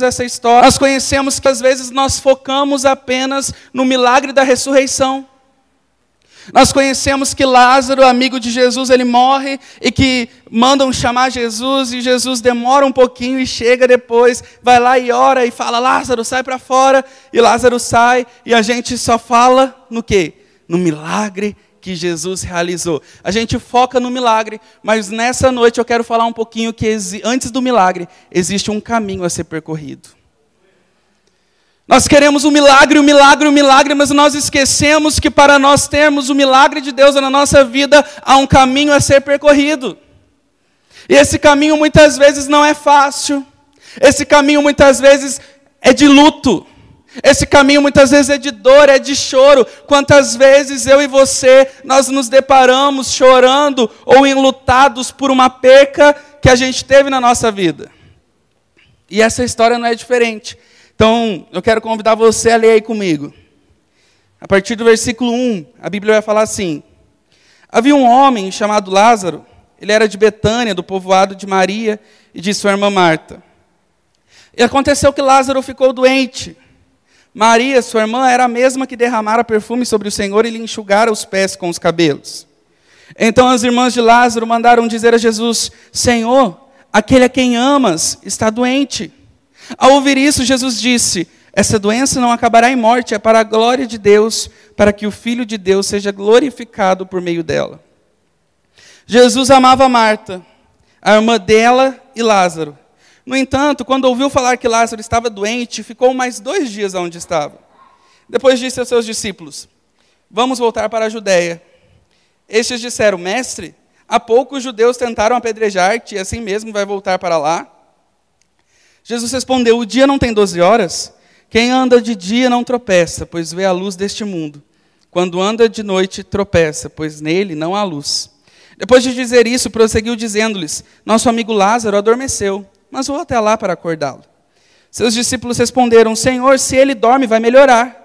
essa história, nós conhecemos que às vezes nós focamos apenas no milagre da ressurreição. Nós conhecemos que Lázaro, amigo de Jesus, ele morre e que mandam chamar Jesus e Jesus demora um pouquinho e chega depois, vai lá e ora e fala: Lázaro, sai para fora. E Lázaro sai e a gente só fala no quê? No milagre que Jesus realizou. A gente foca no milagre, mas nessa noite eu quero falar um pouquinho que antes do milagre existe um caminho a ser percorrido. Nós queremos o um milagre, o um milagre, o um milagre, mas nós esquecemos que para nós termos o milagre de Deus na nossa vida, há um caminho a ser percorrido. E esse caminho muitas vezes não é fácil. Esse caminho muitas vezes é de luto. Esse caminho muitas vezes é de dor, é de choro. Quantas vezes eu e você nós nos deparamos chorando ou enlutados por uma perca que a gente teve na nossa vida. E essa história não é diferente. Então, eu quero convidar você a ler aí comigo. A partir do versículo 1, a Bíblia vai falar assim: Havia um homem chamado Lázaro, ele era de Betânia, do povoado de Maria e de sua irmã Marta. E aconteceu que Lázaro ficou doente. Maria, sua irmã, era a mesma que derramara perfume sobre o Senhor e lhe enxugara os pés com os cabelos. Então as irmãs de Lázaro mandaram dizer a Jesus: Senhor, aquele a quem amas está doente. Ao ouvir isso, Jesus disse: Essa doença não acabará em morte, é para a glória de Deus, para que o Filho de Deus seja glorificado por meio dela. Jesus amava Marta, a irmã dela e Lázaro. No entanto, quando ouviu falar que Lázaro estava doente, ficou mais dois dias onde estava. Depois disse aos seus discípulos: Vamos voltar para a Judéia. Estes disseram: Mestre, há pouco os judeus tentaram apedrejar-te, e assim mesmo vai voltar para lá? Jesus respondeu: O dia não tem doze horas? Quem anda de dia não tropeça, pois vê a luz deste mundo. Quando anda de noite, tropeça, pois nele não há luz. Depois de dizer isso, prosseguiu dizendo-lhes: Nosso amigo Lázaro adormeceu, mas vou até lá para acordá-lo. Seus discípulos responderam: Senhor, se ele dorme, vai melhorar.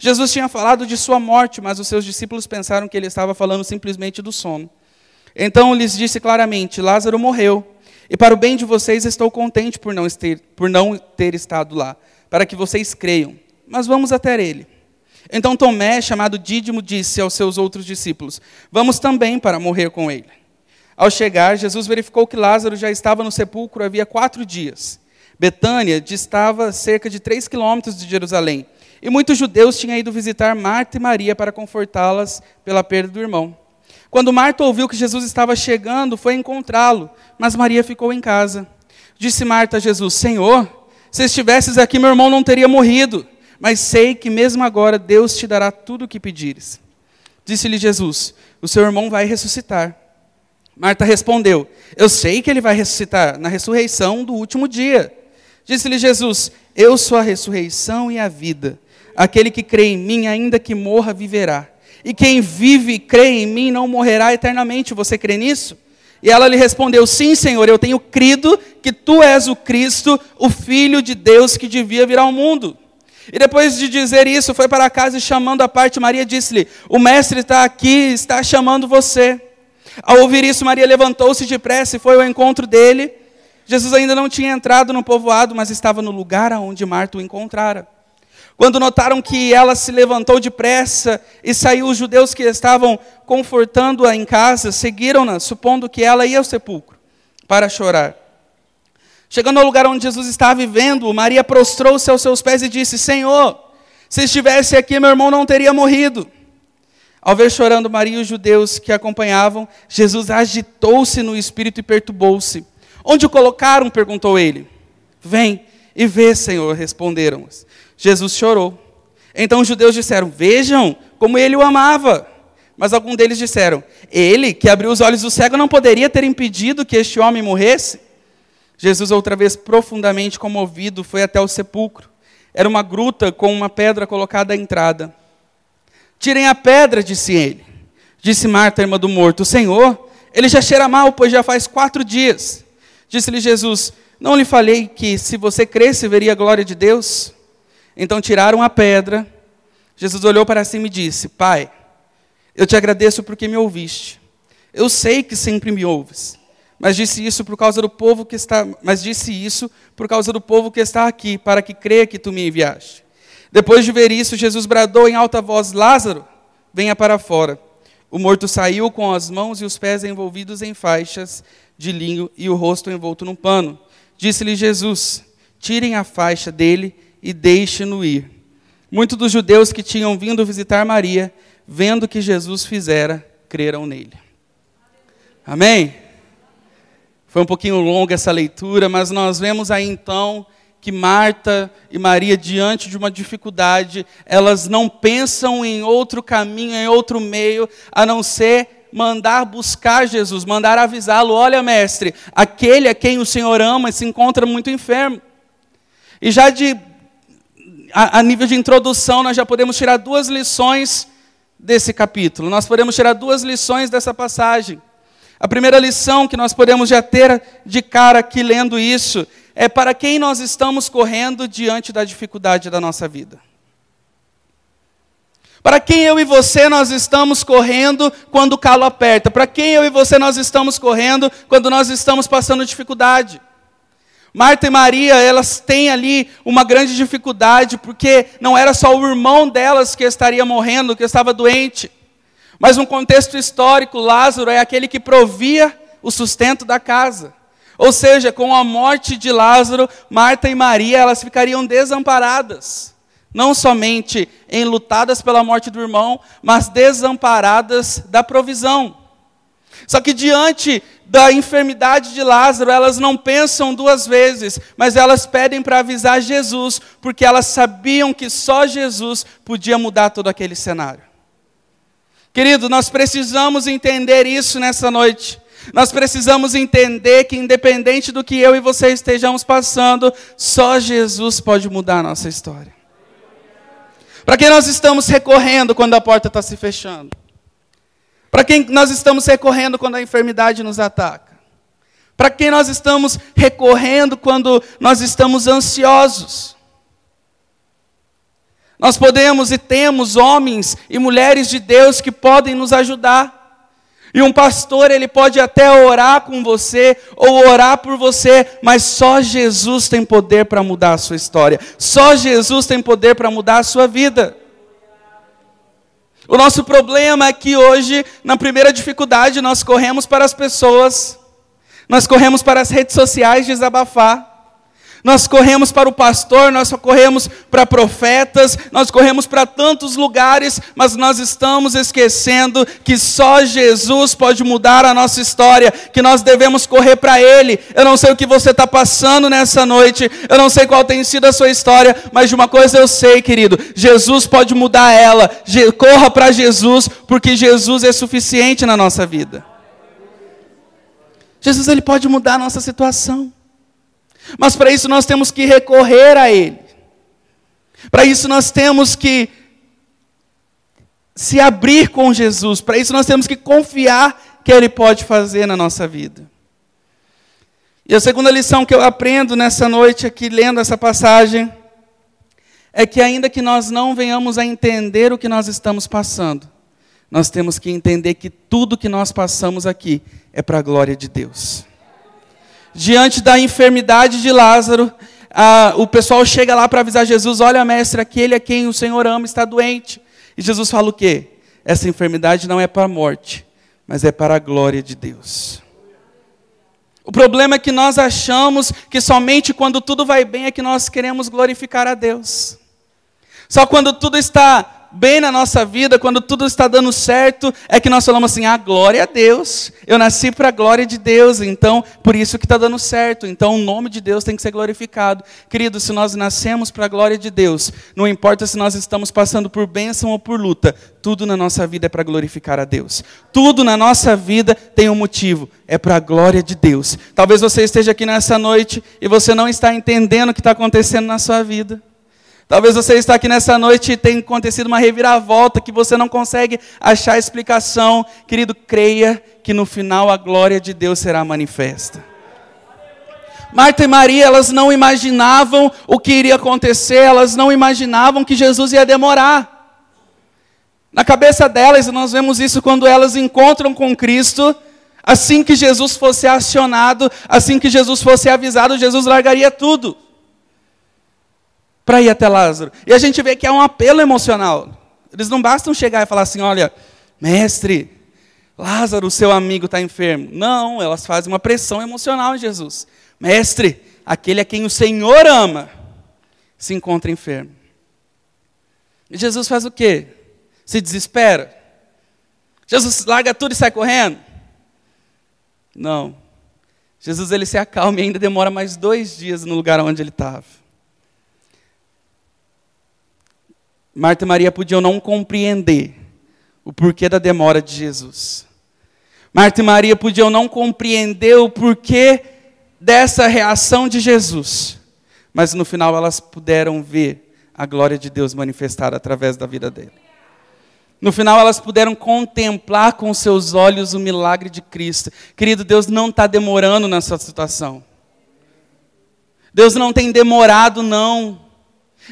Jesus tinha falado de sua morte, mas os seus discípulos pensaram que ele estava falando simplesmente do sono. Então lhes disse claramente: Lázaro morreu e para o bem de vocês estou contente por não, ter, por não ter estado lá, para que vocês creiam. Mas vamos até ele. Então Tomé, chamado Dídimo, disse aos seus outros discípulos: Vamos também para morrer com ele. Ao chegar, Jesus verificou que Lázaro já estava no sepulcro havia quatro dias. Betânia distava cerca de três quilômetros de Jerusalém, e muitos judeus tinham ido visitar Marta e Maria para confortá-las pela perda do irmão. Quando Marta ouviu que Jesus estava chegando, foi encontrá-lo, mas Maria ficou em casa. Disse Marta a Jesus: Senhor, se estivesses aqui, meu irmão não teria morrido, mas sei que mesmo agora Deus te dará tudo o que pedires. Disse-lhe Jesus: O seu irmão vai ressuscitar. Marta respondeu: Eu sei que ele vai ressuscitar na ressurreição do último dia. Disse-lhe Jesus: Eu sou a ressurreição e a vida. Aquele que crê em mim, ainda que morra, viverá e quem vive e crê em mim não morrerá eternamente. Você crê nisso? E ela lhe respondeu: Sim, Senhor, eu tenho crido que tu és o Cristo, o Filho de Deus que devia vir ao mundo. E depois de dizer isso, foi para casa e chamando a parte, Maria disse-lhe: O mestre está aqui, está chamando você. Ao ouvir isso, Maria levantou-se depressa e foi ao encontro dele. Jesus ainda não tinha entrado no povoado, mas estava no lugar onde Marta o encontrara. Quando notaram que ela se levantou depressa e saiu, os judeus que estavam confortando-a em casa seguiram-na, supondo que ela ia ao sepulcro para chorar. Chegando ao lugar onde Jesus estava vivendo, Maria prostrou-se aos seus pés e disse: Senhor, se estivesse aqui, meu irmão não teria morrido. Ao ver chorando Maria e os judeus que acompanhavam, Jesus agitou-se no espírito e perturbou-se. Onde o colocaram? perguntou ele. Vem e vê, Senhor, responderam. Jesus chorou. Então os judeus disseram: Vejam como ele o amava. Mas alguns deles disseram: Ele, que abriu os olhos do cego, não poderia ter impedido que este homem morresse? Jesus, outra vez profundamente comovido, foi até o sepulcro. Era uma gruta com uma pedra colocada à entrada. Tirem a pedra, disse ele. Disse Marta, irmã do morto: Senhor, ele já cheira mal, pois já faz quatro dias. Disse-lhe Jesus: Não lhe falei que se você cresce, veria a glória de Deus? Então tiraram a pedra. Jesus olhou para cima e disse: Pai, eu te agradeço porque me ouviste. Eu sei que sempre me ouves, Mas disse isso por causa do povo que está, mas disse isso por causa do povo que está aqui, para que creia que tu me enviaste. Depois de ver isso, Jesus bradou em alta voz: Lázaro, venha para fora. O morto saiu com as mãos e os pés envolvidos em faixas de linho e o rosto envolto num pano. Disse-lhe Jesus: Tirem a faixa dele e deixem-no ir. Muitos dos judeus que tinham vindo visitar Maria, vendo o que Jesus fizera, creram nele. Amém? Foi um pouquinho longa essa leitura, mas nós vemos aí então que Marta e Maria, diante de uma dificuldade, elas não pensam em outro caminho, em outro meio, a não ser mandar buscar Jesus, mandar avisá-lo: olha, mestre, aquele a quem o Senhor ama se encontra muito enfermo. E já de a, a nível de introdução, nós já podemos tirar duas lições desse capítulo. Nós podemos tirar duas lições dessa passagem. A primeira lição que nós podemos já ter de cara aqui lendo isso é para quem nós estamos correndo diante da dificuldade da nossa vida. Para quem eu e você nós estamos correndo quando o calo aperta? Para quem eu e você nós estamos correndo quando nós estamos passando dificuldade? Marta e Maria, elas têm ali uma grande dificuldade, porque não era só o irmão delas que estaria morrendo, que estava doente. Mas no contexto histórico, Lázaro é aquele que provia o sustento da casa. Ou seja, com a morte de Lázaro, Marta e Maria, elas ficariam desamparadas. Não somente enlutadas pela morte do irmão, mas desamparadas da provisão. Só que diante da enfermidade de Lázaro, elas não pensam duas vezes, mas elas pedem para avisar Jesus, porque elas sabiam que só Jesus podia mudar todo aquele cenário. Querido, nós precisamos entender isso nessa noite. Nós precisamos entender que, independente do que eu e você estejamos passando, só Jesus pode mudar a nossa história. Para quem nós estamos recorrendo quando a porta está se fechando? Para quem nós estamos recorrendo quando a enfermidade nos ataca? Para quem nós estamos recorrendo quando nós estamos ansiosos? Nós podemos e temos homens e mulheres de Deus que podem nos ajudar. E um pastor, ele pode até orar com você ou orar por você, mas só Jesus tem poder para mudar a sua história. Só Jesus tem poder para mudar a sua vida. O nosso problema é que hoje, na primeira dificuldade, nós corremos para as pessoas, nós corremos para as redes sociais desabafar. Nós corremos para o pastor, nós corremos para profetas, nós corremos para tantos lugares, mas nós estamos esquecendo que só Jesus pode mudar a nossa história, que nós devemos correr para Ele. Eu não sei o que você está passando nessa noite, eu não sei qual tem sido a sua história, mas de uma coisa eu sei, querido: Jesus pode mudar ela. Corra para Jesus, porque Jesus é suficiente na nossa vida. Jesus ele pode mudar a nossa situação. Mas para isso nós temos que recorrer a Ele. Para isso nós temos que se abrir com Jesus. Para isso nós temos que confiar que Ele pode fazer na nossa vida. E a segunda lição que eu aprendo nessa noite aqui, lendo essa passagem, é que ainda que nós não venhamos a entender o que nós estamos passando, nós temos que entender que tudo que nós passamos aqui é para a glória de Deus diante da enfermidade de Lázaro, o pessoal chega lá para avisar Jesus: Olha, mestre, aquele a quem o Senhor ama está doente. E Jesus fala o quê? Essa enfermidade não é para a morte, mas é para a glória de Deus. O problema é que nós achamos que somente quando tudo vai bem é que nós queremos glorificar a Deus. Só quando tudo está bem na nossa vida, quando tudo está dando certo, é que nós falamos assim: ah, glória a Deus, eu nasci para a glória de Deus, então por isso que está dando certo, então o nome de Deus tem que ser glorificado. Querido, se nós nascemos para a glória de Deus, não importa se nós estamos passando por bênção ou por luta, tudo na nossa vida é para glorificar a Deus. Tudo na nossa vida tem um motivo, é para a glória de Deus. Talvez você esteja aqui nessa noite e você não está entendendo o que está acontecendo na sua vida. Talvez você está aqui nessa noite e tenha acontecido uma reviravolta que você não consegue achar explicação. Querido, creia que no final a glória de Deus será manifesta. Marta e Maria, elas não imaginavam o que iria acontecer, elas não imaginavam que Jesus ia demorar. Na cabeça delas, nós vemos isso quando elas encontram com Cristo, Assim que Jesus fosse acionado, assim que Jesus fosse avisado, Jesus largaria tudo para ir até Lázaro. E a gente vê que é um apelo emocional. Eles não bastam chegar e falar assim: olha, mestre, Lázaro, seu amigo, está enfermo. Não, elas fazem uma pressão emocional em Jesus. Mestre, aquele a quem o Senhor ama se encontra enfermo. E Jesus faz o quê? Se desespera. Jesus larga tudo e sai correndo? Não. Jesus ele se acalma e ainda demora mais dois dias no lugar onde ele estava. Marta e Maria podiam não compreender o porquê da demora de Jesus. Marta e Maria podiam não compreender o porquê dessa reação de Jesus. Mas no final elas puderam ver a glória de Deus manifestada através da vida dele. No final, elas puderam contemplar com seus olhos o milagre de Cristo. Querido, Deus não está demorando nessa situação. Deus não tem demorado, não.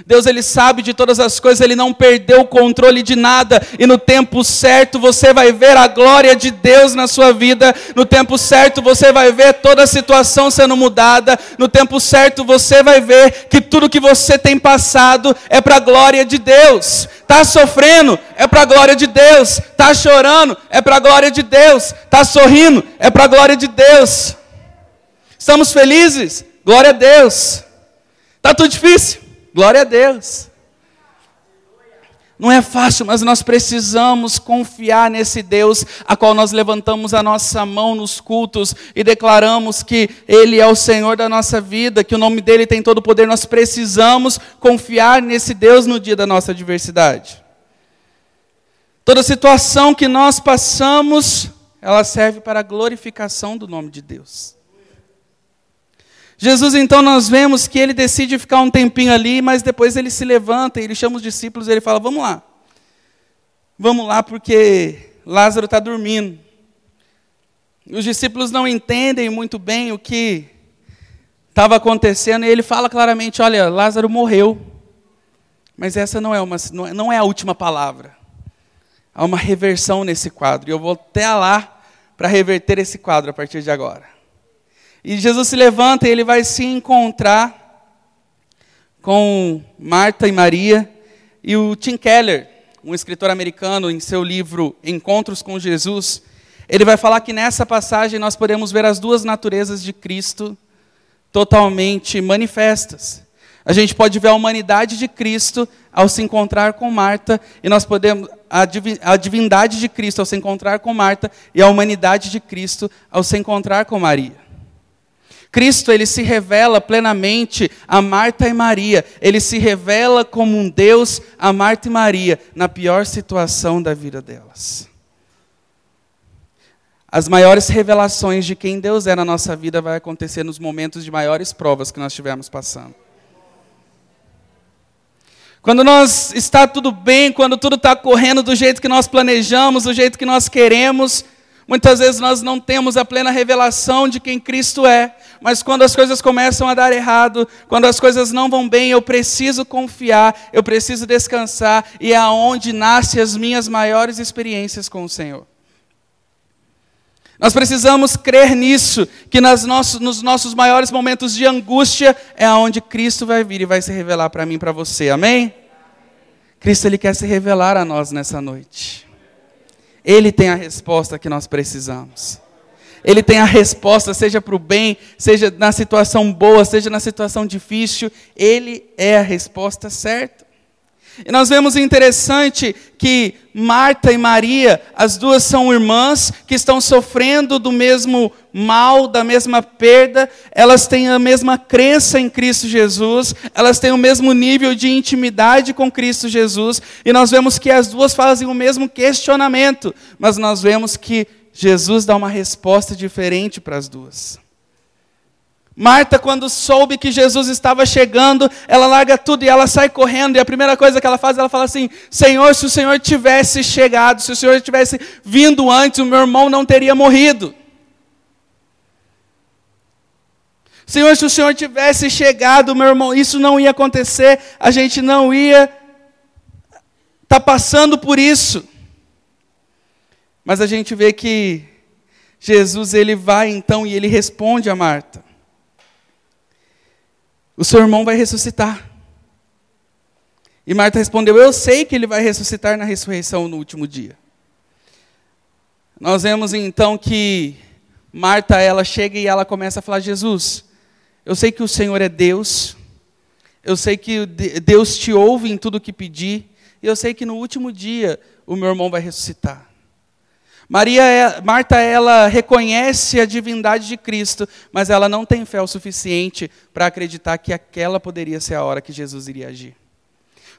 Deus ele sabe de todas as coisas, ele não perdeu o controle de nada, e no tempo certo você vai ver a glória de Deus na sua vida, no tempo certo você vai ver toda a situação sendo mudada, no tempo certo você vai ver que tudo que você tem passado é para a glória de Deus. Está sofrendo? É para a glória de Deus. Está chorando? É para a glória de Deus. Está sorrindo? É para a glória de Deus. Estamos felizes? Glória a Deus. Está tudo difícil? Glória a Deus. Não é fácil, mas nós precisamos confiar nesse Deus a qual nós levantamos a nossa mão nos cultos e declaramos que Ele é o Senhor da nossa vida, que o nome dele tem todo o poder. Nós precisamos confiar nesse Deus no dia da nossa adversidade. Toda situação que nós passamos, ela serve para a glorificação do nome de Deus. Jesus, então, nós vemos que ele decide ficar um tempinho ali, mas depois ele se levanta ele chama os discípulos e ele fala: Vamos lá. Vamos lá, porque Lázaro está dormindo. Os discípulos não entendem muito bem o que estava acontecendo, e ele fala claramente: Olha, Lázaro morreu. Mas essa não é, uma, não é a última palavra. Há uma reversão nesse quadro, e eu vou até lá para reverter esse quadro a partir de agora. E Jesus se levanta e ele vai se encontrar com Marta e Maria. E o Tim Keller, um escritor americano, em seu livro Encontros com Jesus, ele vai falar que nessa passagem nós podemos ver as duas naturezas de Cristo totalmente manifestas. A gente pode ver a humanidade de Cristo ao se encontrar com Marta, e nós podemos a divindade de Cristo ao se encontrar com Marta e a humanidade de Cristo ao se encontrar com Maria. Cristo ele se revela plenamente a Marta e Maria. Ele se revela como um Deus a Marta e Maria na pior situação da vida delas. As maiores revelações de quem Deus é na nossa vida vai acontecer nos momentos de maiores provas que nós estivermos passando. Quando nós está tudo bem, quando tudo está correndo do jeito que nós planejamos, do jeito que nós queremos, Muitas vezes nós não temos a plena revelação de quem Cristo é, mas quando as coisas começam a dar errado, quando as coisas não vão bem, eu preciso confiar, eu preciso descansar, e é aonde nascem as minhas maiores experiências com o Senhor. Nós precisamos crer nisso, que nas nossos, nos nossos maiores momentos de angústia é aonde Cristo vai vir e vai se revelar para mim e para você, amém? Cristo ele quer se revelar a nós nessa noite. Ele tem a resposta que nós precisamos. Ele tem a resposta, seja para o bem, seja na situação boa, seja na situação difícil, Ele é a resposta certa. E nós vemos interessante que Marta e Maria, as duas são irmãs que estão sofrendo do mesmo mal, da mesma perda, elas têm a mesma crença em Cristo Jesus, elas têm o mesmo nível de intimidade com Cristo Jesus, e nós vemos que as duas fazem o mesmo questionamento, mas nós vemos que Jesus dá uma resposta diferente para as duas. Marta, quando soube que Jesus estava chegando, ela larga tudo e ela sai correndo. E a primeira coisa que ela faz, ela fala assim: Senhor, se o Senhor tivesse chegado, se o Senhor tivesse vindo antes, o meu irmão não teria morrido. Senhor, se o Senhor tivesse chegado, meu irmão, isso não ia acontecer, a gente não ia estar tá passando por isso. Mas a gente vê que Jesus ele vai então e ele responde a Marta: O seu irmão vai ressuscitar. E Marta respondeu: Eu sei que ele vai ressuscitar na ressurreição no último dia. Nós vemos então que Marta ela chega e ela começa a falar: Jesus, eu sei que o Senhor é Deus, eu sei que Deus te ouve em tudo que pedir, e eu sei que no último dia o meu irmão vai ressuscitar. Maria, é, Marta, ela reconhece a divindade de Cristo, mas ela não tem fé o suficiente para acreditar que aquela poderia ser a hora que Jesus iria agir.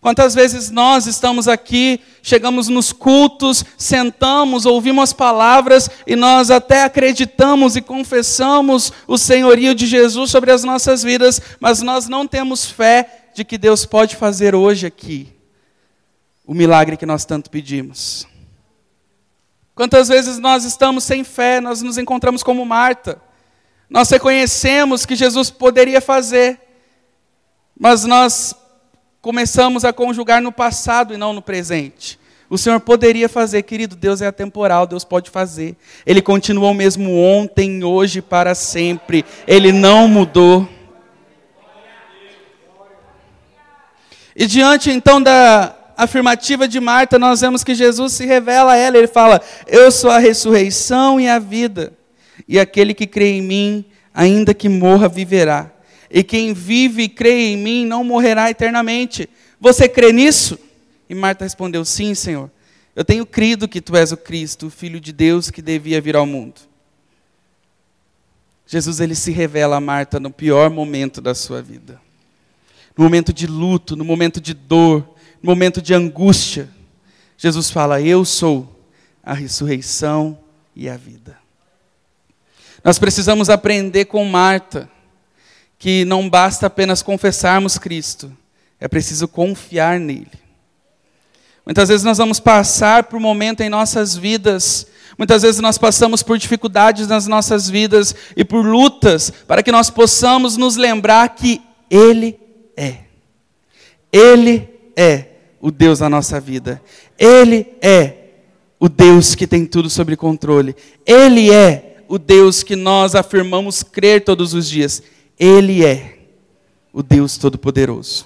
Quantas vezes nós estamos aqui, chegamos nos cultos, sentamos, ouvimos palavras e nós até acreditamos e confessamos o senhorio de Jesus sobre as nossas vidas, mas nós não temos fé de que Deus pode fazer hoje aqui o milagre que nós tanto pedimos. Quantas vezes nós estamos sem fé, nós nos encontramos como Marta. Nós reconhecemos que Jesus poderia fazer, mas nós começamos a conjugar no passado e não no presente. O Senhor poderia fazer, querido, Deus é atemporal, Deus pode fazer. Ele continua o mesmo ontem, hoje, para sempre. Ele não mudou. E diante então da afirmativa de Marta, nós vemos que Jesus se revela a ela. Ele fala: Eu sou a ressurreição e a vida. E aquele que crê em mim, ainda que morra, viverá e quem vive e crê em mim não morrerá eternamente. Você crê nisso? E Marta respondeu: Sim, Senhor. Eu tenho crido que tu és o Cristo, o Filho de Deus que devia vir ao mundo. Jesus ele se revela a Marta no pior momento da sua vida. No momento de luto, no momento de dor, no momento de angústia. Jesus fala: Eu sou a ressurreição e a vida. Nós precisamos aprender com Marta que não basta apenas confessarmos Cristo, é preciso confiar nele. Muitas vezes nós vamos passar por um momento em nossas vidas, muitas vezes nós passamos por dificuldades nas nossas vidas e por lutas, para que nós possamos nos lembrar que Ele é. Ele é o Deus da nossa vida. Ele é o Deus que tem tudo sob controle. Ele é o Deus que nós afirmamos crer todos os dias. Ele é o Deus Todo-Poderoso.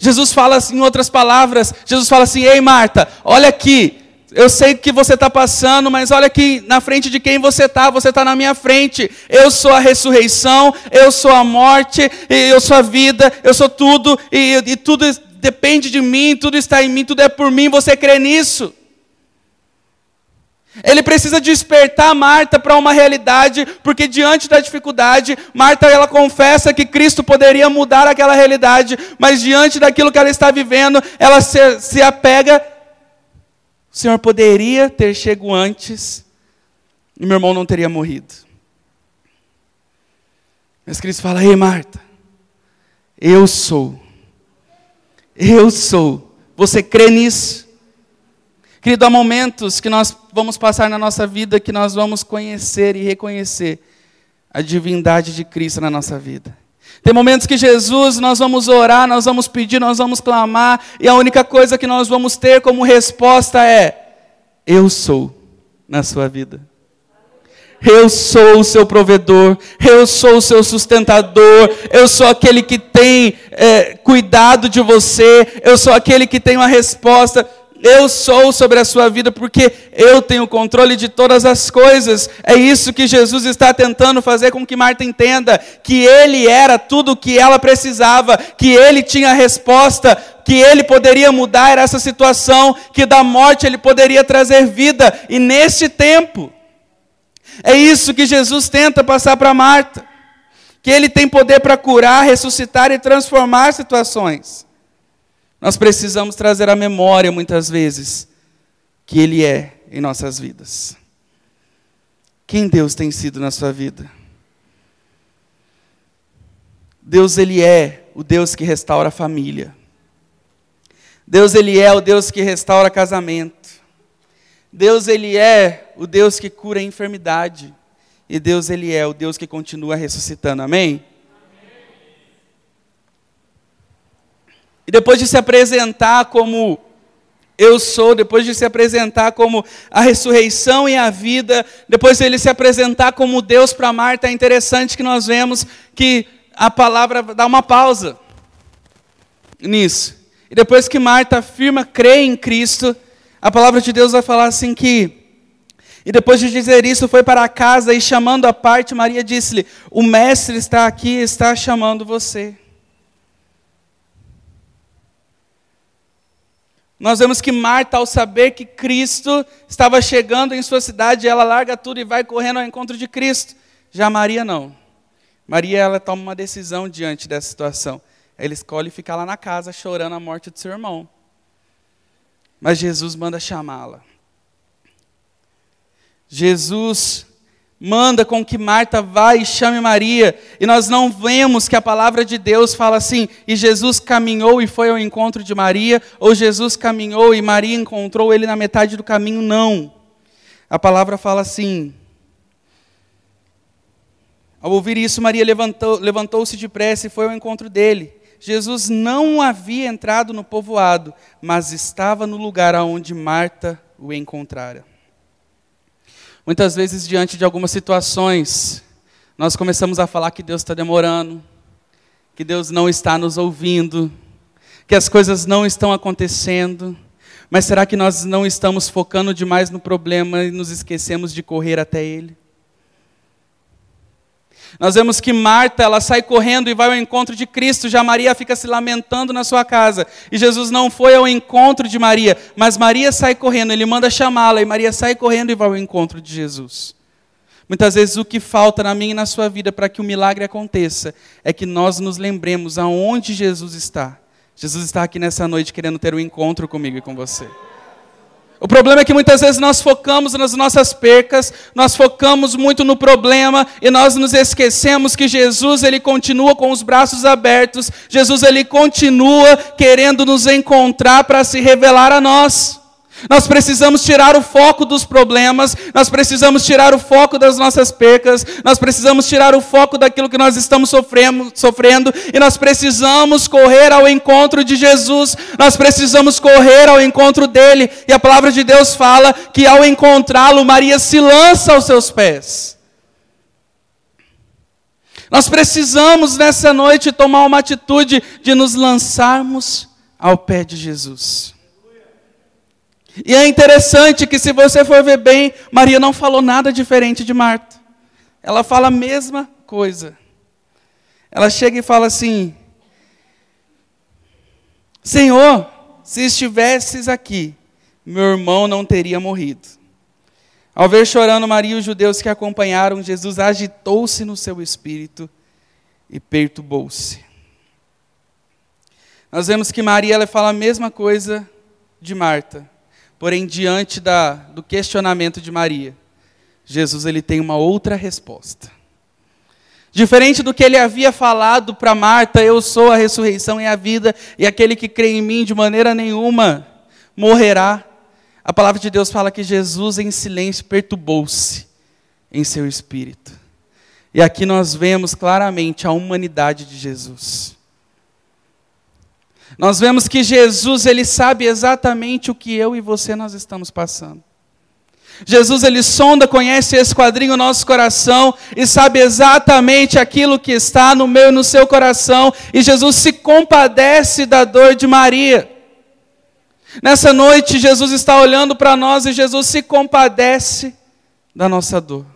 Jesus fala assim, em outras palavras, Jesus fala assim: Ei Marta, olha aqui, eu sei que você está passando, mas olha aqui na frente de quem você está, você está na minha frente. Eu sou a ressurreição, eu sou a morte, eu sou a vida, eu sou tudo, e, e tudo depende de mim, tudo está em mim, tudo é por mim, você crê nisso? Ele precisa despertar Marta para uma realidade, porque diante da dificuldade, Marta ela confessa que Cristo poderia mudar aquela realidade, mas diante daquilo que ela está vivendo, ela se, se apega. O Senhor poderia ter chegado antes e meu irmão não teria morrido. Mas Cristo fala: Ei, Marta, eu sou, eu sou. Você crê nisso? Querido, há momentos que nós vamos passar na nossa vida que nós vamos conhecer e reconhecer a divindade de Cristo na nossa vida. Tem momentos que Jesus, nós vamos orar, nós vamos pedir, nós vamos clamar, e a única coisa que nós vamos ter como resposta é: Eu sou na sua vida. Eu sou o seu provedor, eu sou o seu sustentador, eu sou aquele que tem é, cuidado de você, eu sou aquele que tem uma resposta. Eu sou sobre a sua vida porque eu tenho controle de todas as coisas. É isso que Jesus está tentando fazer com que Marta entenda: que Ele era tudo o que ela precisava, que Ele tinha a resposta, que Ele poderia mudar essa situação, que da morte Ele poderia trazer vida, e neste tempo. É isso que Jesus tenta passar para Marta: que Ele tem poder para curar, ressuscitar e transformar situações. Nós precisamos trazer à memória, muitas vezes, que Ele é em nossas vidas. Quem Deus tem sido na sua vida? Deus, Ele é o Deus que restaura a família. Deus, Ele é o Deus que restaura casamento. Deus, Ele é o Deus que cura a enfermidade. E Deus, Ele é o Deus que continua ressuscitando. Amém? E depois de se apresentar como eu sou, depois de se apresentar como a ressurreição e a vida, depois de ele se apresentar como Deus para Marta, é interessante que nós vemos que a palavra dá uma pausa nisso. E depois que Marta afirma crer em Cristo, a palavra de Deus vai falar assim que e depois de dizer isso, foi para casa e chamando a parte, Maria disse-lhe: O mestre está aqui, está chamando você. Nós vemos que Marta, ao saber que Cristo estava chegando em sua cidade, ela larga tudo e vai correndo ao encontro de Cristo. Já Maria não. Maria ela toma uma decisão diante dessa situação. Ela escolhe ficar lá na casa chorando a morte do seu irmão. Mas Jesus manda chamá-la. Jesus manda com que Marta vá e chame Maria, e nós não vemos que a palavra de Deus fala assim, e Jesus caminhou e foi ao encontro de Maria, ou Jesus caminhou e Maria encontrou ele na metade do caminho, não. A palavra fala assim. Ao ouvir isso, Maria levantou-se levantou depressa e foi ao encontro dele. Jesus não havia entrado no povoado, mas estava no lugar aonde Marta o encontrara. Muitas vezes, diante de algumas situações, nós começamos a falar que Deus está demorando, que Deus não está nos ouvindo, que as coisas não estão acontecendo. Mas será que nós não estamos focando demais no problema e nos esquecemos de correr até Ele? Nós vemos que Marta, ela sai correndo e vai ao encontro de Cristo, já Maria fica se lamentando na sua casa. E Jesus não foi ao encontro de Maria, mas Maria sai correndo, ele manda chamá-la e Maria sai correndo e vai ao encontro de Jesus. Muitas vezes o que falta na minha e na sua vida para que o milagre aconteça é que nós nos lembremos aonde Jesus está. Jesus está aqui nessa noite querendo ter um encontro comigo e com você. O problema é que muitas vezes nós focamos nas nossas percas, nós focamos muito no problema e nós nos esquecemos que Jesus ele continua com os braços abertos. Jesus ele continua querendo nos encontrar para se revelar a nós. Nós precisamos tirar o foco dos problemas, nós precisamos tirar o foco das nossas percas, nós precisamos tirar o foco daquilo que nós estamos sofrendo, sofrendo e nós precisamos correr ao encontro de Jesus, nós precisamos correr ao encontro dele. E a palavra de Deus fala que ao encontrá-lo, Maria se lança aos seus pés. Nós precisamos nessa noite tomar uma atitude de nos lançarmos ao pé de Jesus. E é interessante que, se você for ver bem, Maria não falou nada diferente de Marta. Ela fala a mesma coisa. Ela chega e fala assim: Senhor, se estivesses aqui, meu irmão não teria morrido. Ao ver chorando Maria e os judeus que acompanharam, Jesus agitou-se no seu espírito e perturbou-se. Nós vemos que Maria ela fala a mesma coisa de Marta. Porém, diante da, do questionamento de Maria, Jesus ele tem uma outra resposta. Diferente do que ele havia falado para Marta, eu sou a ressurreição e a vida, e aquele que crê em mim de maneira nenhuma morrerá. A palavra de Deus fala que Jesus em silêncio perturbou-se em seu espírito. E aqui nós vemos claramente a humanidade de Jesus. Nós vemos que Jesus, ele sabe exatamente o que eu e você nós estamos passando. Jesus ele sonda, conhece e esquadrinha o nosso coração e sabe exatamente aquilo que está no meu e no seu coração, e Jesus se compadece da dor de Maria. Nessa noite, Jesus está olhando para nós e Jesus se compadece da nossa dor.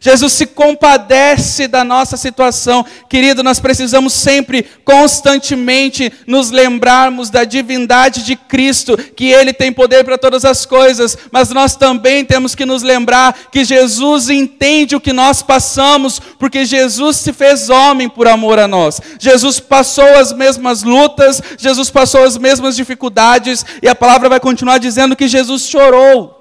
Jesus se compadece da nossa situação. Querido, nós precisamos sempre, constantemente, nos lembrarmos da divindade de Cristo, que Ele tem poder para todas as coisas, mas nós também temos que nos lembrar que Jesus entende o que nós passamos, porque Jesus se fez homem por amor a nós. Jesus passou as mesmas lutas, Jesus passou as mesmas dificuldades, e a palavra vai continuar dizendo que Jesus chorou.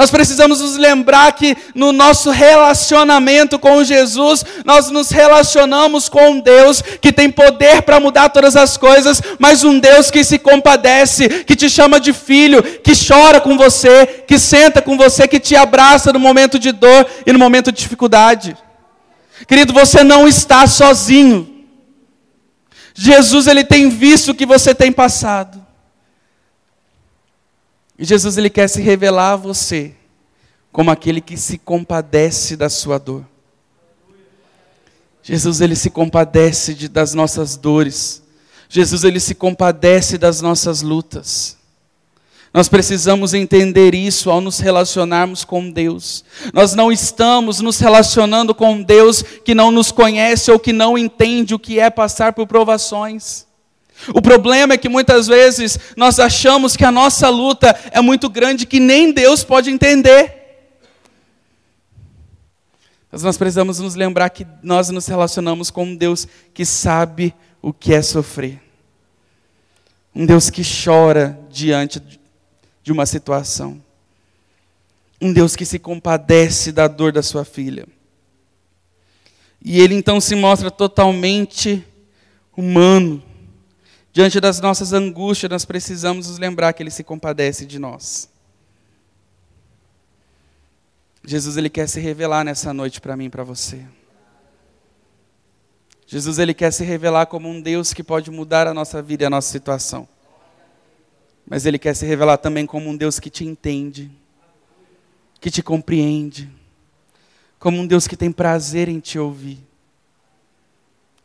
Nós precisamos nos lembrar que no nosso relacionamento com Jesus, nós nos relacionamos com um Deus que tem poder para mudar todas as coisas, mas um Deus que se compadece, que te chama de filho, que chora com você, que senta com você, que te abraça no momento de dor e no momento de dificuldade. Querido, você não está sozinho. Jesus ele tem visto o que você tem passado. E Jesus ele quer se revelar a você como aquele que se compadece da sua dor. Jesus ele se compadece de, das nossas dores. Jesus ele se compadece das nossas lutas. Nós precisamos entender isso ao nos relacionarmos com Deus. Nós não estamos nos relacionando com Deus que não nos conhece ou que não entende o que é passar por provações. O problema é que muitas vezes nós achamos que a nossa luta é muito grande que nem Deus pode entender. Mas nós precisamos nos lembrar que nós nos relacionamos com um Deus que sabe o que é sofrer. Um Deus que chora diante de uma situação. Um Deus que se compadece da dor da sua filha. E ele então se mostra totalmente humano. Diante das nossas angústias, nós precisamos nos lembrar que ele se compadece de nós. Jesus ele quer se revelar nessa noite para mim e para você. Jesus ele quer se revelar como um Deus que pode mudar a nossa vida e a nossa situação. Mas ele quer se revelar também como um Deus que te entende, que te compreende, como um Deus que tem prazer em te ouvir.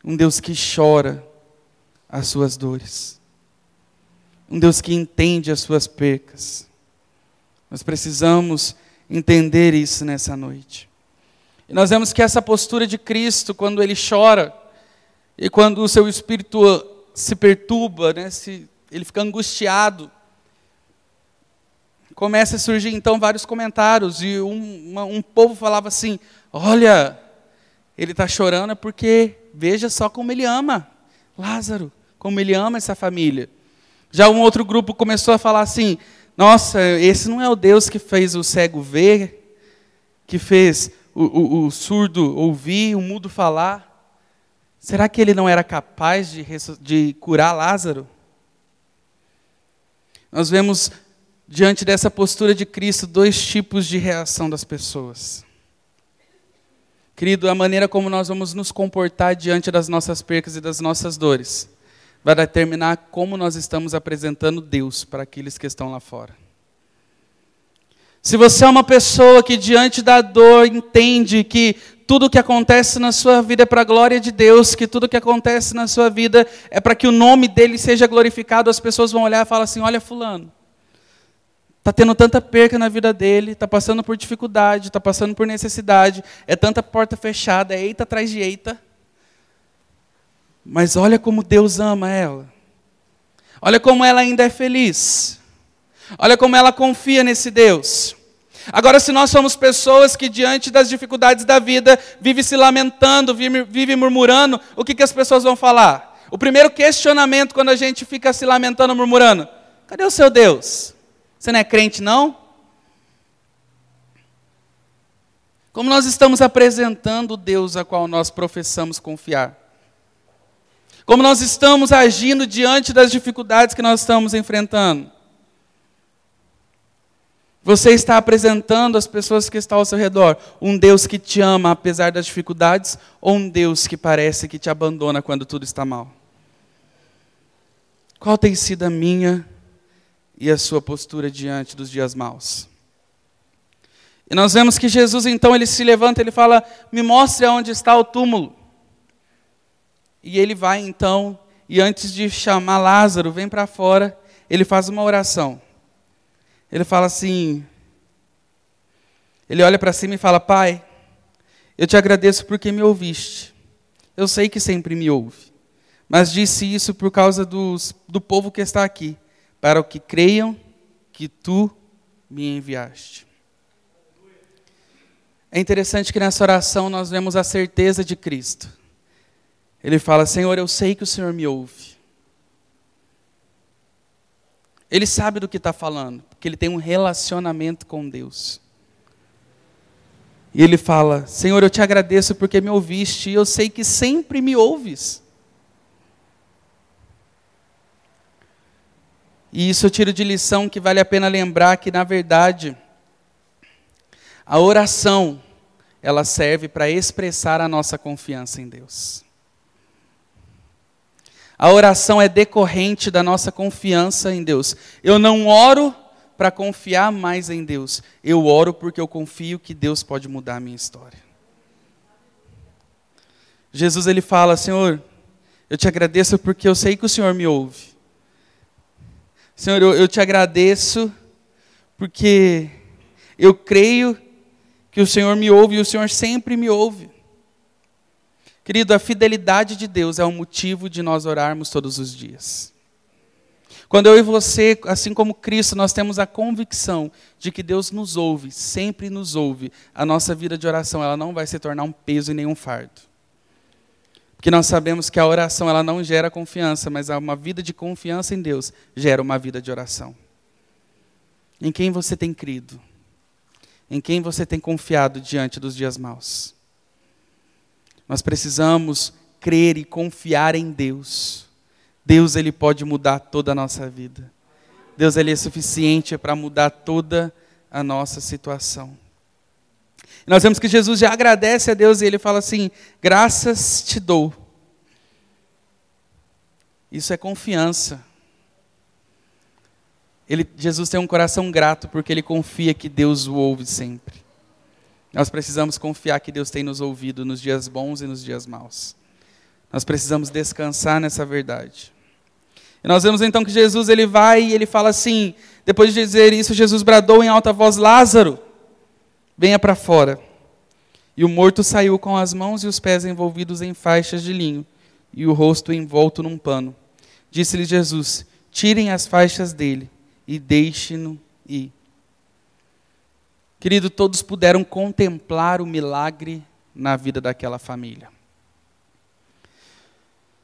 Um Deus que chora as suas dores. Um Deus que entende as suas percas. Nós precisamos entender isso nessa noite. E nós vemos que essa postura de Cristo, quando ele chora, e quando o seu espírito se perturba, né, se, ele fica angustiado, começa a surgir então vários comentários, e um, uma, um povo falava assim: Olha, ele está chorando é porque veja só como ele ama Lázaro, como ele ama essa família. Já um outro grupo começou a falar assim: nossa, esse não é o Deus que fez o cego ver, que fez o, o, o surdo ouvir, o mudo falar. Será que ele não era capaz de, de curar Lázaro? Nós vemos, diante dessa postura de Cristo, dois tipos de reação das pessoas. Querido, a maneira como nós vamos nos comportar diante das nossas percas e das nossas dores vai determinar como nós estamos apresentando Deus para aqueles que estão lá fora. Se você é uma pessoa que diante da dor entende que tudo que acontece na sua vida é para a glória de Deus, que tudo que acontece na sua vida é para que o nome dele seja glorificado, as pessoas vão olhar e falar assim: olha, Fulano, está tendo tanta perca na vida dele, está passando por dificuldade, está passando por necessidade, é tanta porta fechada, é eita atrás de eita. Mas olha como Deus ama ela. Olha como ela ainda é feliz. Olha como ela confia nesse Deus. Agora, se nós somos pessoas que, diante das dificuldades da vida, vive se lamentando, vive, vive murmurando, o que, que as pessoas vão falar? O primeiro questionamento, quando a gente fica se lamentando, murmurando: cadê o seu Deus? Você não é crente, não? Como nós estamos apresentando o Deus a qual nós professamos confiar? Como nós estamos agindo diante das dificuldades que nós estamos enfrentando? Você está apresentando às pessoas que estão ao seu redor um Deus que te ama apesar das dificuldades ou um Deus que parece que te abandona quando tudo está mal? Qual tem sido a minha e a sua postura diante dos dias maus? E nós vemos que Jesus então ele se levanta, ele fala: "Me mostre onde está o túmulo". E ele vai então, e antes de chamar Lázaro, vem para fora, ele faz uma oração. Ele fala assim: ele olha para cima e fala: Pai, eu te agradeço porque me ouviste. Eu sei que sempre me ouve, mas disse isso por causa dos, do povo que está aqui, para o que creiam que tu me enviaste. É interessante que nessa oração nós vemos a certeza de Cristo. Ele fala: Senhor, eu sei que o Senhor me ouve. Ele sabe do que está falando, porque ele tem um relacionamento com Deus. E ele fala: Senhor, eu te agradeço porque me ouviste, e eu sei que sempre me ouves. E isso eu tiro de lição que vale a pena lembrar que, na verdade, a oração, ela serve para expressar a nossa confiança em Deus. A oração é decorrente da nossa confiança em Deus. Eu não oro para confiar mais em Deus. Eu oro porque eu confio que Deus pode mudar a minha história. Jesus ele fala: Senhor, eu te agradeço porque eu sei que o Senhor me ouve. Senhor, eu, eu te agradeço porque eu creio que o Senhor me ouve e o Senhor sempre me ouve. Querido, a fidelidade de Deus é o motivo de nós orarmos todos os dias. Quando eu e você, assim como Cristo, nós temos a convicção de que Deus nos ouve, sempre nos ouve, a nossa vida de oração ela não vai se tornar um peso e nenhum fardo. Porque nós sabemos que a oração ela não gera confiança, mas uma vida de confiança em Deus gera uma vida de oração. Em quem você tem crido? Em quem você tem confiado diante dos dias maus? Nós precisamos crer e confiar em Deus. Deus ele pode mudar toda a nossa vida. Deus ele é suficiente para mudar toda a nossa situação. Nós vemos que Jesus já agradece a Deus e ele fala assim: "Graças te dou". Isso é confiança. Ele, Jesus tem um coração grato porque ele confia que Deus o ouve sempre. Nós precisamos confiar que Deus tem nos ouvido nos dias bons e nos dias maus. Nós precisamos descansar nessa verdade. E nós vemos então que Jesus ele vai e ele fala assim, depois de dizer isso, Jesus bradou em alta voz: Lázaro, venha para fora. E o morto saiu com as mãos e os pés envolvidos em faixas de linho e o rosto envolto num pano. Disse-lhe Jesus: Tirem as faixas dele e deixem-no ir. Querido, todos puderam contemplar o milagre na vida daquela família.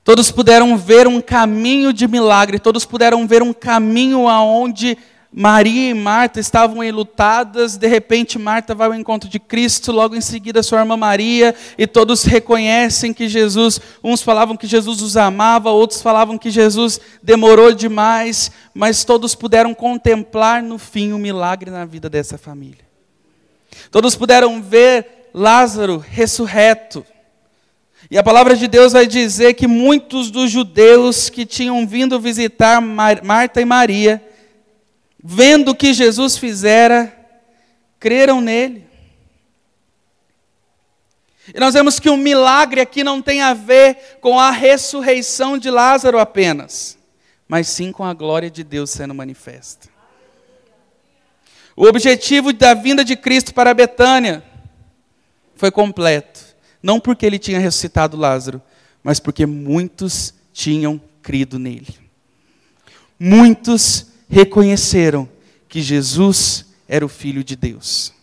Todos puderam ver um caminho de milagre, todos puderam ver um caminho aonde Maria e Marta estavam enlutadas, de repente Marta vai ao encontro de Cristo, logo em seguida sua irmã Maria, e todos reconhecem que Jesus, uns falavam que Jesus os amava, outros falavam que Jesus demorou demais, mas todos puderam contemplar no fim o milagre na vida dessa família. Todos puderam ver Lázaro ressurreto. E a palavra de Deus vai dizer que muitos dos judeus que tinham vindo visitar Marta e Maria, vendo o que Jesus fizera, creram nele. E nós vemos que o milagre aqui não tem a ver com a ressurreição de Lázaro apenas, mas sim com a glória de Deus sendo manifesta. O objetivo da vinda de Cristo para Betânia foi completo. Não porque ele tinha ressuscitado Lázaro, mas porque muitos tinham crido nele. Muitos reconheceram que Jesus era o Filho de Deus.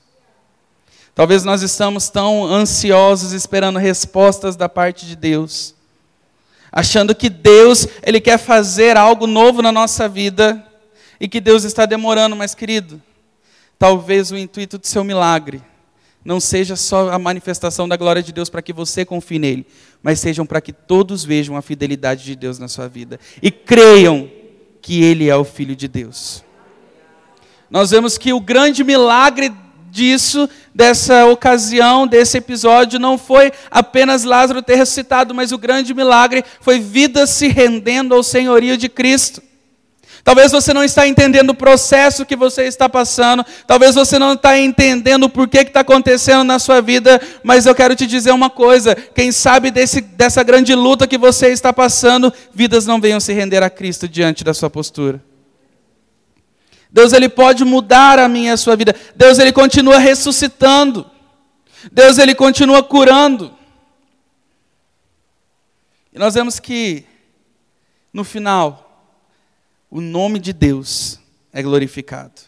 Talvez nós estamos tão ansiosos esperando respostas da parte de Deus, achando que Deus ele quer fazer algo novo na nossa vida e que Deus está demorando, mas querido, talvez o intuito do seu milagre não seja só a manifestação da glória de Deus para que você confie nele, mas sejam para que todos vejam a fidelidade de Deus na sua vida e creiam que ele é o filho de Deus. Nós vemos que o grande milagre disso, dessa ocasião, desse episódio, não foi apenas Lázaro ter ressuscitado, mas o grande milagre foi vidas se rendendo ao senhorio de Cristo. Talvez você não está entendendo o processo que você está passando, talvez você não está entendendo o porquê que está acontecendo na sua vida, mas eu quero te dizer uma coisa: quem sabe desse, dessa grande luta que você está passando, vidas não venham se render a Cristo diante da sua postura. Deus ele pode mudar a minha e a sua vida. Deus ele continua ressuscitando. Deus ele continua curando. E nós vemos que no final o nome de Deus é glorificado.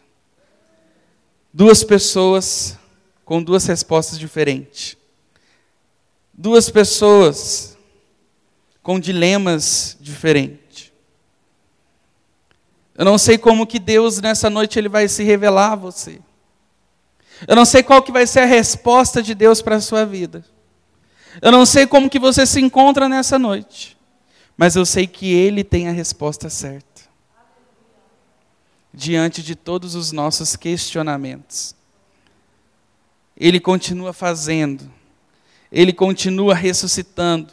Duas pessoas com duas respostas diferentes. Duas pessoas com dilemas diferentes. Eu não sei como que Deus nessa noite ele vai se revelar a você. Eu não sei qual que vai ser a resposta de Deus para a sua vida. Eu não sei como que você se encontra nessa noite. Mas eu sei que ele tem a resposta certa diante de todos os nossos questionamentos. Ele continua fazendo, ele continua ressuscitando.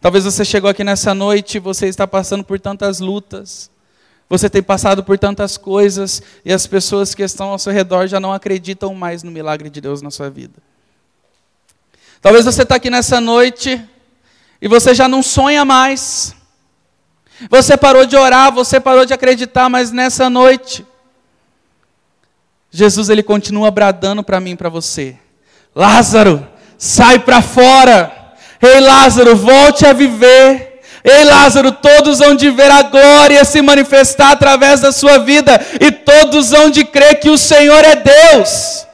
Talvez você chegou aqui nessa noite você está passando por tantas lutas, Você tem passado por tantas coisas e as pessoas que estão ao seu redor já não acreditam mais no milagre de Deus na sua vida. Talvez você está aqui nessa noite e você já não sonha mais. Você parou de orar, você parou de acreditar, mas nessa noite, Jesus ele continua bradando para mim para você: Lázaro, sai para fora. Ei Lázaro, volte a viver. Ei Lázaro, todos vão de ver a glória se manifestar através da sua vida e todos vão de crer que o Senhor é Deus.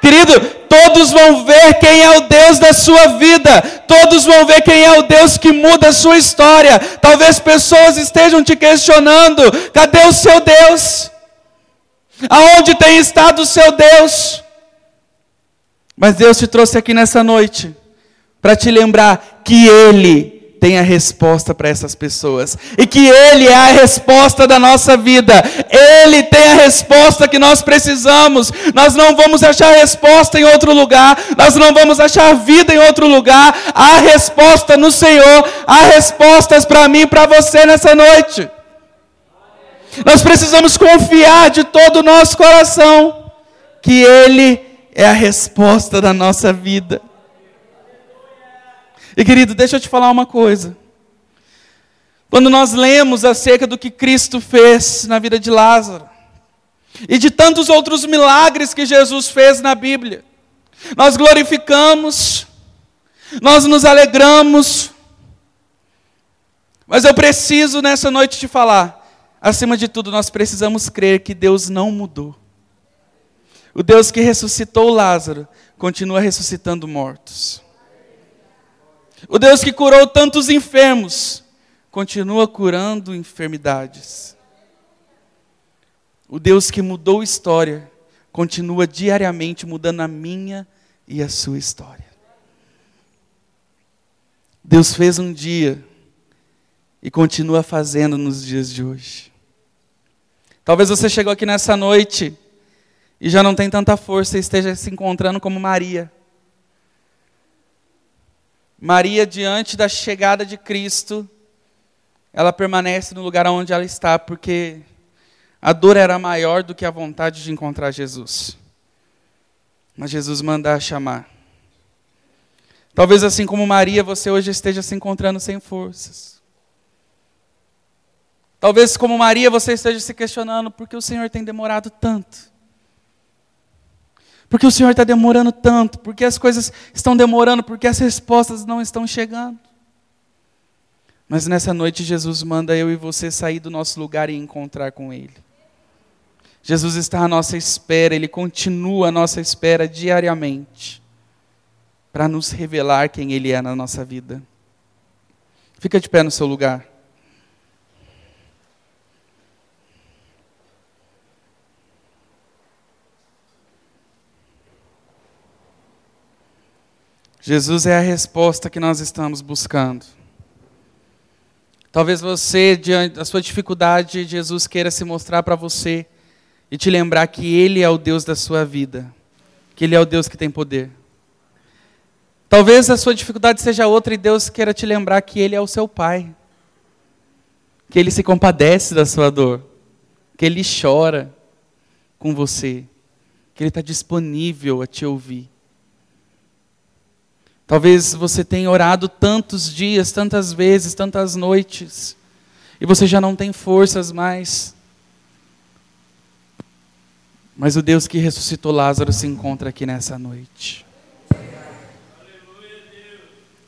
Querido, todos vão ver quem é o Deus da sua vida, todos vão ver quem é o Deus que muda a sua história. Talvez pessoas estejam te questionando: cadê o seu Deus? Aonde tem estado o seu Deus? Mas Deus te trouxe aqui nessa noite para te lembrar que Ele tem a resposta para essas pessoas. E que Ele é a resposta da nossa vida. Ele tem a resposta que nós precisamos. Nós não vamos achar resposta em outro lugar. Nós não vamos achar vida em outro lugar. Há resposta no Senhor. Há respostas para mim e para você nessa noite. Nós precisamos confiar de todo o nosso coração que Ele é a resposta da nossa vida. E querido, deixa eu te falar uma coisa. Quando nós lemos acerca do que Cristo fez na vida de Lázaro, e de tantos outros milagres que Jesus fez na Bíblia, nós glorificamos, nós nos alegramos, mas eu preciso nessa noite te falar, acima de tudo, nós precisamos crer que Deus não mudou. O Deus que ressuscitou Lázaro continua ressuscitando mortos. O Deus que curou tantos enfermos, continua curando enfermidades. O Deus que mudou história, continua diariamente mudando a minha e a sua história. Deus fez um dia e continua fazendo nos dias de hoje. Talvez você chegou aqui nessa noite e já não tem tanta força e esteja se encontrando como Maria. Maria, diante da chegada de Cristo, ela permanece no lugar onde ela está, porque a dor era maior do que a vontade de encontrar Jesus. Mas Jesus manda a chamar. Talvez assim como Maria, você hoje esteja se encontrando sem forças. Talvez como Maria, você esteja se questionando por que o Senhor tem demorado tanto. Porque o Senhor está demorando tanto? Porque as coisas estão demorando? Porque as respostas não estão chegando? Mas nessa noite Jesus manda eu e você sair do nosso lugar e encontrar com Ele. Jesus está à nossa espera, Ele continua à nossa espera diariamente para nos revelar quem Ele é na nossa vida. Fica de pé no seu lugar. Jesus é a resposta que nós estamos buscando. Talvez você, diante da sua dificuldade, Jesus queira se mostrar para você e te lembrar que Ele é o Deus da sua vida, que Ele é o Deus que tem poder. Talvez a sua dificuldade seja outra e Deus queira te lembrar que Ele é o seu Pai, que Ele se compadece da sua dor, que Ele chora com você, que Ele está disponível a te ouvir. Talvez você tenha orado tantos dias, tantas vezes, tantas noites, e você já não tem forças mais. Mas o Deus que ressuscitou Lázaro se encontra aqui nessa noite.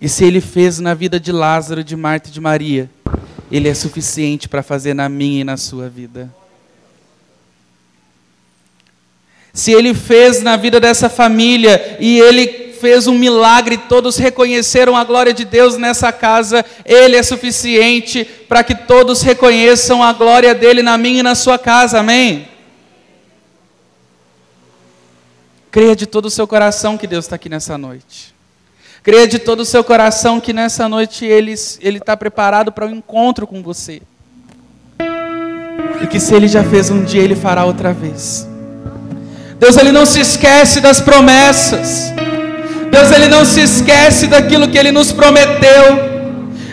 E se ele fez na vida de Lázaro, de Marta e de Maria, ele é suficiente para fazer na minha e na sua vida. Se ele fez na vida dessa família e ele fez um milagre, todos reconheceram a glória de Deus nessa casa, Ele é suficiente para que todos reconheçam a glória dele na minha e na sua casa, amém? Creia de todo o seu coração que Deus está aqui nessa noite. Creia de todo o seu coração que nessa noite Ele está preparado para um encontro com você. E que se Ele já fez um dia, Ele fará outra vez. Deus ele não se esquece das promessas. Deus ele não se esquece daquilo que ele nos prometeu.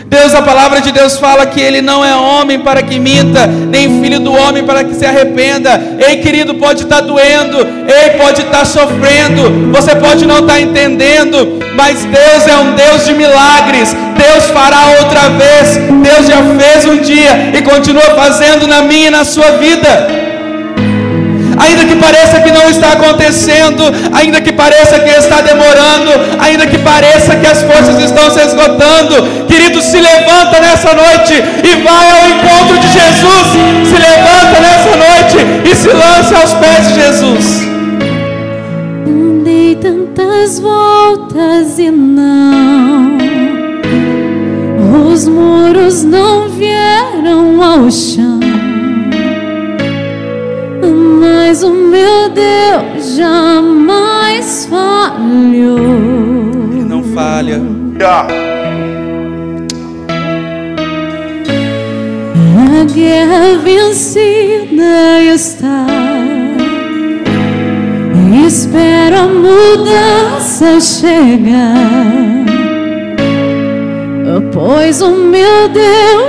Deus, a palavra de Deus fala que Ele não é homem para que minta, nem filho do homem para que se arrependa. Ei, querido, pode estar doendo, ei, pode estar sofrendo, você pode não estar entendendo, mas Deus é um Deus de milagres. Deus fará outra vez. Deus já fez um dia e continua fazendo na minha e na sua vida ainda que pareça que não está acontecendo, ainda que pareça que está demorando, ainda que pareça que as forças estão se esgotando, querido, se levanta nessa noite e vai ao encontro de Jesus. Se levanta nessa noite e se lança aos pés de Jesus. Dei tantas voltas e não, os muros não vieram ao chão mas o meu Deus jamais falhou. Ele não falha. A guerra vencida está. Espero a mudança chegar. Pois o meu Deus